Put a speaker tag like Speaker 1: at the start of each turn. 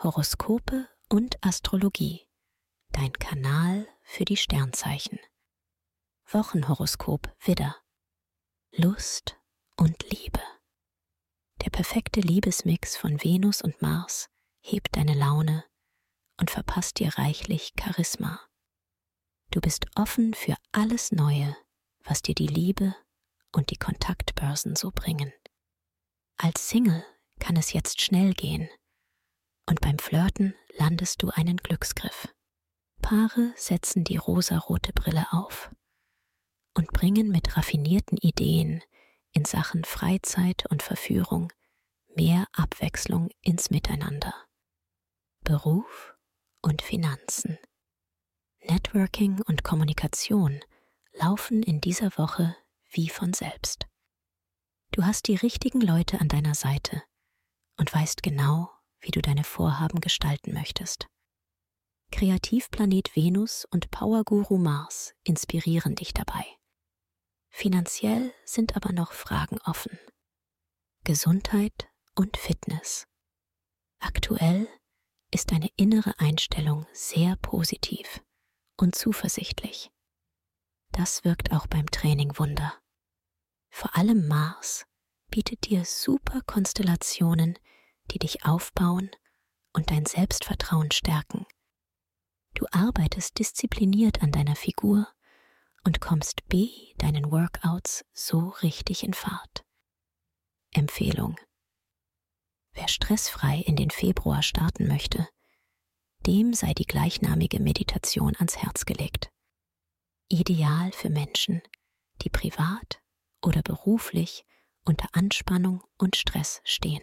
Speaker 1: Horoskope und Astrologie. Dein Kanal für die Sternzeichen. Wochenhoroskop Widder. Lust und Liebe. Der perfekte Liebesmix von Venus und Mars hebt deine Laune und verpasst dir reichlich Charisma. Du bist offen für alles Neue, was dir die Liebe und die Kontaktbörsen so bringen. Als Single kann es jetzt schnell gehen und beim Flirten landest du einen Glücksgriff. Paare setzen die rosarote Brille auf und bringen mit raffinierten Ideen in Sachen Freizeit und Verführung mehr Abwechslung ins Miteinander. Beruf und Finanzen. Networking und Kommunikation laufen in dieser Woche wie von selbst. Du hast die richtigen Leute an deiner Seite und weißt genau, wie du deine Vorhaben gestalten möchtest. Kreativplanet Venus und Powerguru Mars inspirieren dich dabei. Finanziell sind aber noch Fragen offen. Gesundheit und Fitness. Aktuell ist deine innere Einstellung sehr positiv und zuversichtlich. Das wirkt auch beim Training Wunder. Vor allem Mars bietet dir super Konstellationen, die dich aufbauen und dein Selbstvertrauen stärken. Du arbeitest diszipliniert an deiner Figur und kommst B deinen Workouts so richtig in Fahrt. Empfehlung. Wer stressfrei in den Februar starten möchte, dem sei die gleichnamige Meditation ans Herz gelegt. Ideal für Menschen, die privat oder beruflich unter Anspannung und Stress stehen.